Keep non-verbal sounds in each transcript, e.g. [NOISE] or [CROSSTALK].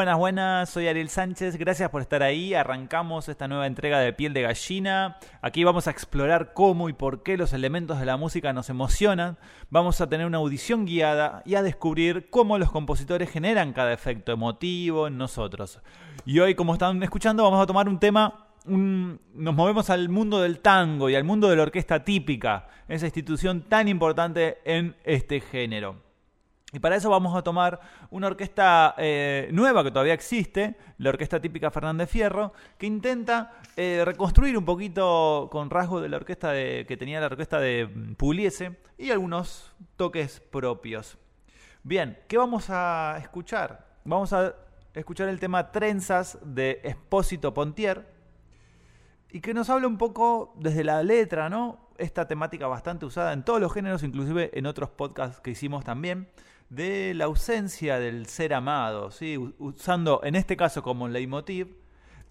Buenas, buenas, soy Ariel Sánchez, gracias por estar ahí. Arrancamos esta nueva entrega de Piel de Gallina. Aquí vamos a explorar cómo y por qué los elementos de la música nos emocionan. Vamos a tener una audición guiada y a descubrir cómo los compositores generan cada efecto emotivo en nosotros. Y hoy, como están escuchando, vamos a tomar un tema nos movemos al mundo del tango y al mundo de la orquesta típica, esa institución tan importante en este género. Y para eso vamos a tomar una orquesta eh, nueva que todavía existe, la orquesta típica Fernández Fierro, que intenta eh, reconstruir un poquito con rasgos de la orquesta que tenía la orquesta de Pugliese y algunos toques propios. Bien, ¿qué vamos a escuchar? Vamos a escuchar el tema Trenzas de Espósito Pontier y que nos habla un poco desde la letra, ¿no? Esta temática bastante usada en todos los géneros, inclusive en otros podcasts que hicimos también de la ausencia del ser amado, usando en este caso como leitmotiv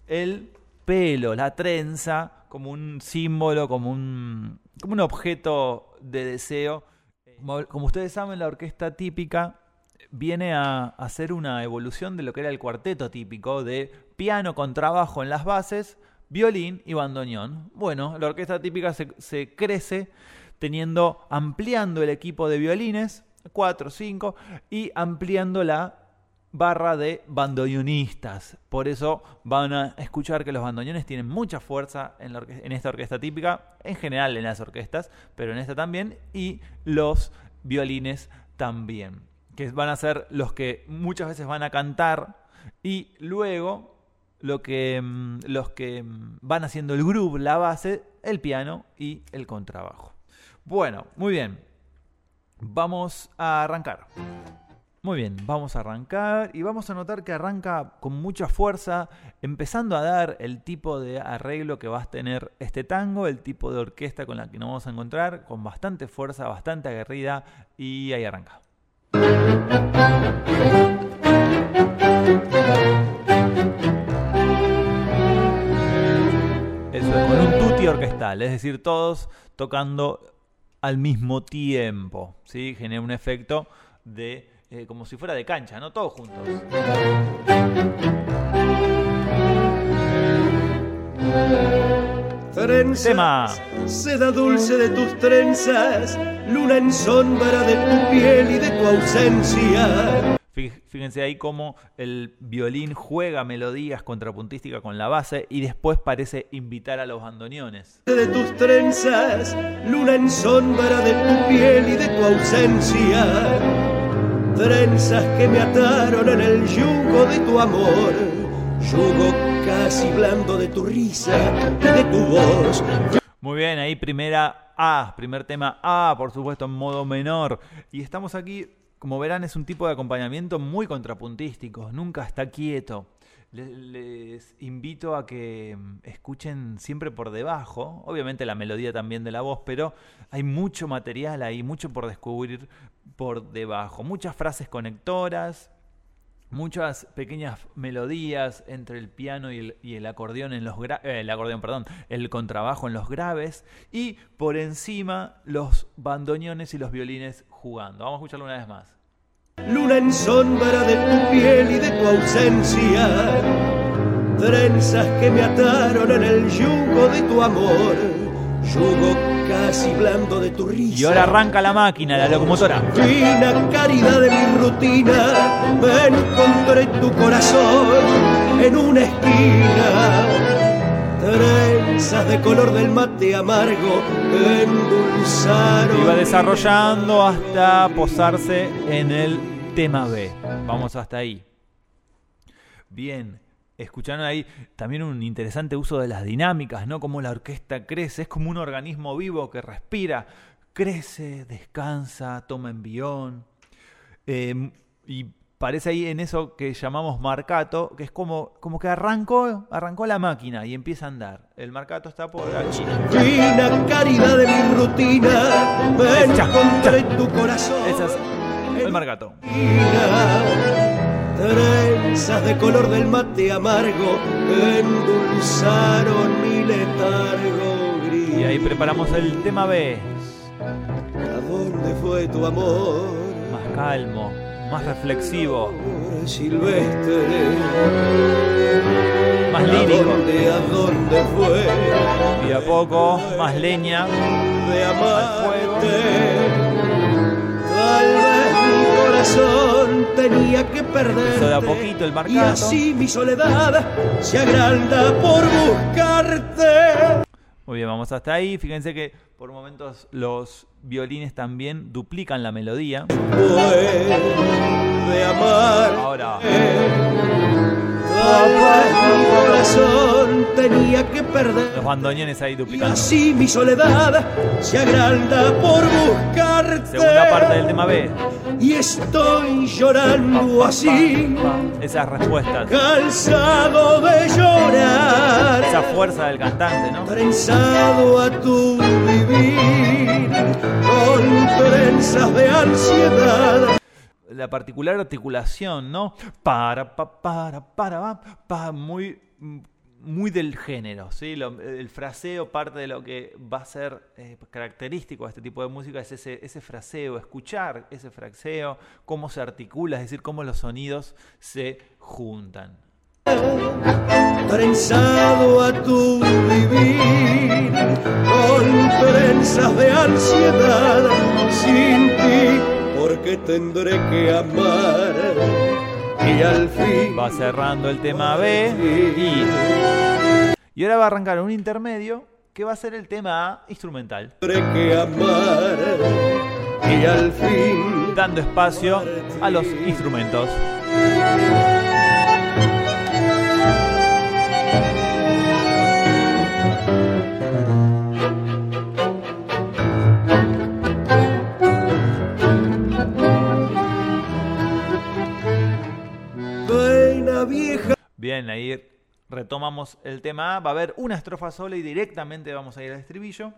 el pelo, la trenza, como un símbolo, como un, como un objeto de deseo. Como, ustedes saben, la orquesta típica viene a hacer una evolución de lo que era el cuarteto típico de piano con trabajo en las bases, violín y bandoneón. Bueno, la orquesta típica se, se crece teniendo, ampliando el equipo de violines, 4, 5, y ampliando la barra de bandoneonistas. Por eso van a escuchar que los bandoneones tienen mucha fuerza en, esta orquesta típica, en general en las orquestas, pero en esta también, y los violines también, que van a ser los que muchas veces van a cantar y luego lo que, mm, los que mm, van haciendo el groove, la base, el piano y el contrabajo. Bueno, muy bien. Vamos a arrancar. Muy bien, vamos a arrancar y vamos a notar que arranca con mucha fuerza, empezando a dar el tipo de arreglo que va a tener este tango, el tipo de orquesta con la que nos vamos a encontrar, con bastante fuerza, bastante aguerrida y ahí arranca. Eso es con un tutti orquestal, es decir, todos tocando al mismo tiempo. ¿sí? Genera un efecto de eh, como si fuera de cancha, ¿no? Todos juntos. Trenzas, seda dulce de tus trenzas, luna en sombra de tu piel y de tu ausencia. Fíjense ahí cómo el violín juega melodías contrapuntísticas con la base y después parece invitar a los bandoneones. De tus trenzas, luna en sombra de tu piel y de tu ausencia. Trenzas que me ataron en el yugo de tu amor. Yugo casi blando de tu risa y de tu voz. Muy bien, ahí primera A, primer tema A, por supuesto en modo menor. Y estamos aquí como verán, es un tipo de acompañamiento muy contrapuntístico, nunca está quieto. Les, invito a que mm, escuchen siempre por debajo, obviamente la melodía también de la voz, pero hay mucho material ahí, mucho por descubrir por debajo, muchas frases conectoras, muchas pequeñas melodías entre el piano y el, acordeón en los eh, acordeón, perdón, el contrabajo en los graves y por encima los bandoneones y los violines jugando. Vamos a escucharlo una vez más. Luna en sombra de tu piel y de tu ausencia, trenzas que me ataron en el yugo de tu amor, yugo casi blando de tu risa. Y ahora arranca la máquina, la locomotora. Fina caridad de mi rutina, me encontré tu corazón en una esquina. Trenzas de color del mate amargo endulzaron. Iba desarrollando hasta posarse en el tema B. Vamos hasta ahí. Bien, escucharon ahí también un interesante uso de las dinámicas, ¿no? Como la orquesta crece, es como un organismo vivo que respira, crece, descansa, toma envión. Eh, y parece ahí en eso que llamamos marcato, que es como, como que arrancó, arrancó la máquina y empieza a andar. El marcato está por aquí. Fina caridad de mi rutina, ven tu corazón. Es el marcato trenzas de color del mate amargo endulzaron mi letargo gris. Y ahí preparamos el tema B. ¿A dónde fue tu amor? Más calmo, más reflexivo. silvestre. Más ¿A lírico. dónde, a dónde fue? Y a poco, más leña. de fuego. amarte. Vez mi corazón tenía que perder. De a poquito el Y así mi soledad se agranda por buscarte. Muy bien, vamos hasta ahí. Fíjense que por momentos los violines también duplican la melodía. Fue de amar. Ahora, mi corazón tenía que perder. los bandoneones ahí Y duplicando. así mi soledad se agranda por buscarte. Segunda parte del tema B. Y estoy llorando así, Esas respuestas. cansado de llorar. Esa fuerza del cantante, ¿no? Trenzado a tu vivir, con trenzas de ansiedad. La particular articulación, ¿no? Para, pa, para, para, pa, muy, muy del género, ¿sí? El fraseo, parte de lo que va a ser eh, característico de este tipo de música es ese, fraseo, escuchar ese fraseo, cómo se articula, es decir, cómo los sonidos se juntan. Trenzado a tu vivir, con trenzas de ansiedad. Sin ti, porque tendré que amar. Y al fin. Va cerrando el tema B y, y ahora va a arrancar un intermedio que va a ser el tema A instrumental, Tendré que amar. Y al fin. dando espacio a los instrumentos. Bien, ahí retomamos el tema A. Va a haber una estrofa sola y directamente vamos a ir al estribillo.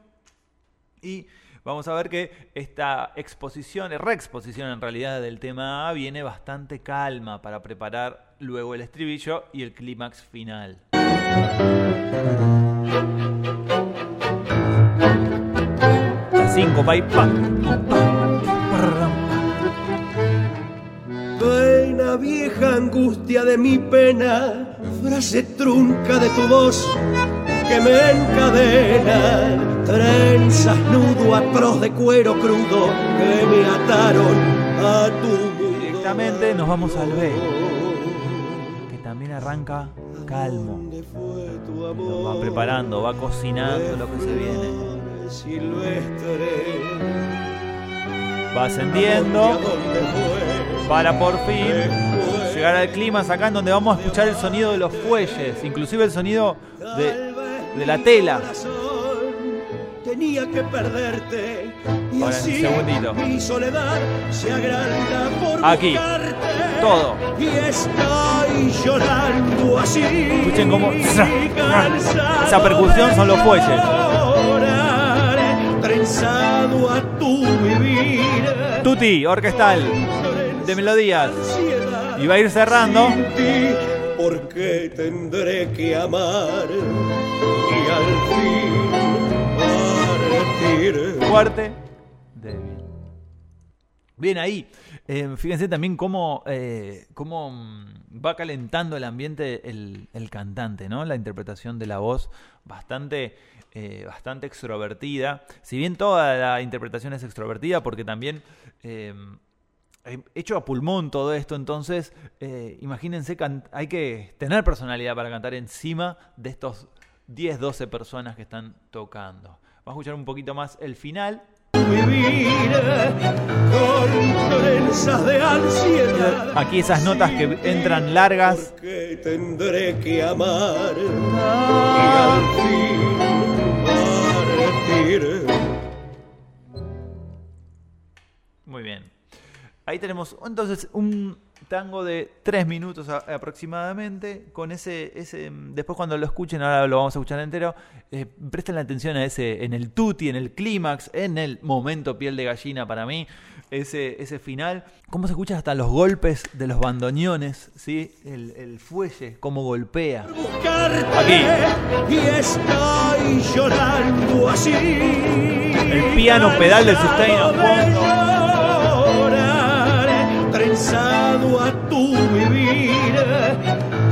Y vamos a ver que esta exposición, reexposición en realidad del tema A, viene bastante calma para preparar luego el estribillo y el clímax final. La síncopa y. Buena vieja angustia de mi pena, frase trunca de tu voz que me encadena, trenzas nudo atroz de cuero crudo que me ataron a tu mundo. Directamente nos vamos al B, que también arranca calmo. ¿Dónde fue tu Lo va preparando, va cocinando lo que se viene. Silvestre, Va ascendiendo para por fin llegar al clima acá en donde vamos a escuchar el sonido de los fuelles, inclusive el sonido de, de la tela. Tenía que perderte y así segundito. mi soledad se agranda por Aquí, todo. y estoy llorando así. Escuchen cómo- [LAUGHS] Esa percusión son los fuelles. Trenzado a tu vivir. Tutti, orquestal, de melodías. Y va a ir cerrando. sin ti, porque tendré que amar y al fin partir. Fuerte, débil. Bien ahí. Eh, fíjense también cómo, eh, cómo mm, va calentando el ambiente el, el cantante, ¿no? La interpretación de la voz bastante, eh, bastante extrovertida. Si bien toda la interpretación es extrovertida, porque también eh, hecho a pulmón todo esto, entonces eh, imagínense, hay que tener personalidad para cantar encima de estos 10, 12 personas que están tocando. Vamos a escuchar un poquito más el final. Vivir con de ansiedad. Aquí esas notas que entran largas. Porque tendré que amar y al fin partir. Ahí tenemos entonces un tango de tres minutos a- aproximadamente. Con ese, ese. Después cuando lo escuchen, ahora lo vamos a escuchar entero. eh, presten la atención a ese. En el tutti, en el clímax, en el momento piel de gallina para mí. Ese, ese final. Cómo se escuchan hasta los golpes de los bandoneones. ¿sí? El, el fuelle, cómo golpea. Buscarte Aquí. y estoy llorando así. El piano pedal del sustain a tu vivir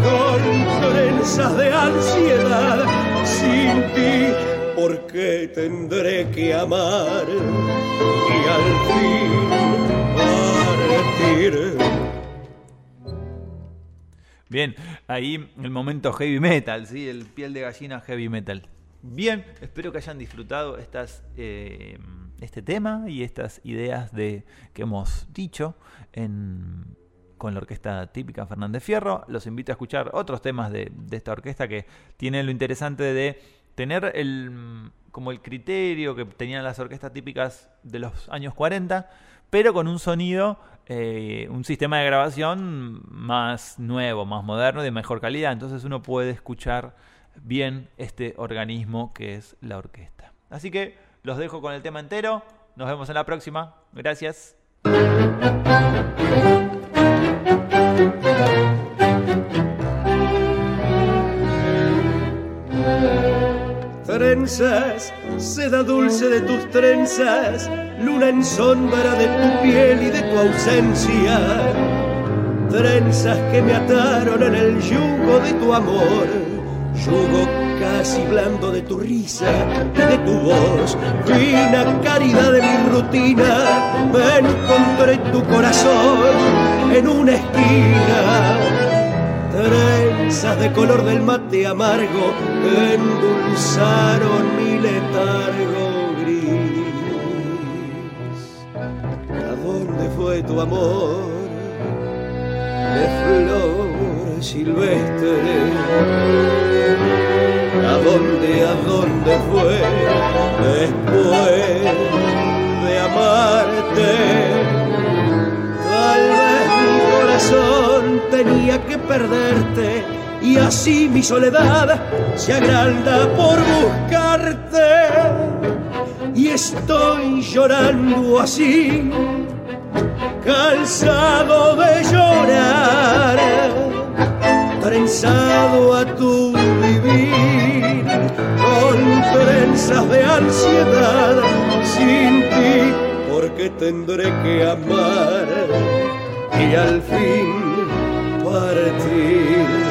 con trenzas de ansiedad sin ti porque tendré que amar y al fin partir Bien, ahí el momento heavy metal, ¿sí? El piel de gallina heavy metal. Bien, espero que hayan disfrutado estas eh, este tema y estas ideas de, que hemos dicho en, con la orquesta típica Fernández Fierro. Los invito a escuchar otros temas de, de esta orquesta que tienen lo interesante de tener el, como el criterio que tenían las orquestas típicas de los años 40, pero con un sonido, eh, un sistema de grabación más nuevo, más moderno, de mejor calidad. Entonces uno puede escuchar bien este organismo que es la orquesta. Así que los dejo con el tema entero. Nos vemos en la próxima. Gracias. Trenzas, seda dulce de tus trenzas, luna en sombra de tu piel y de tu ausencia. Trenzas que me ataron en el yugo de tu amor, yugo casi blando de tu risa y de tu voz, fina caridad de mi rutina, me encontré tu corazón en una esquina trenzas de color del mate amargo endulzaron mi letargo gris. ¿A dónde fue tu amor de flor silvestre? ¿A dónde, a dónde fue después de amarte? tenía que perderte y así mi soledad se agranda por buscarte y estoy llorando así cansado de llorar trenzado a tu con trenzas de ansiedad sin ti porque tendré que amar y al fin partir.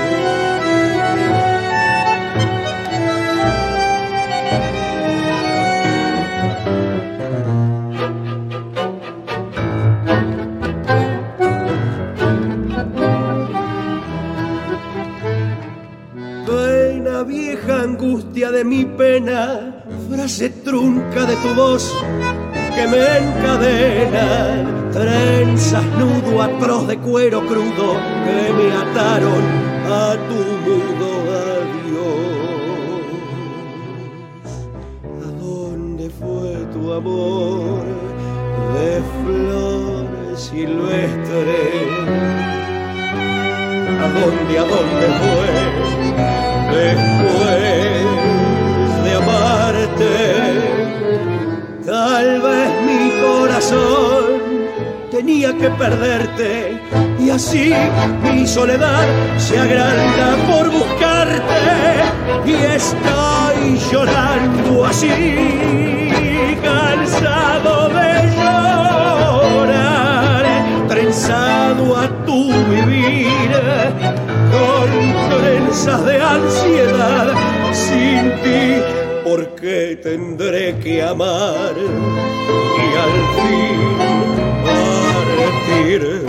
Frase trunca de tu voz que me encadena trenzas, nudo atroz de cuero crudo que me ataron a tu mudo adiós. ¿A dónde fue tu amor de flores silvestres? ¿A dónde, a dónde fue después Tal vez mi corazón tenía que perderte. Y así mi soledad se agranda por buscarte. Y estoy llorando así cansado de llorar trenzado a tu vivir con trenzas de ansiedad sin ti porque tendré que amar y al fin partir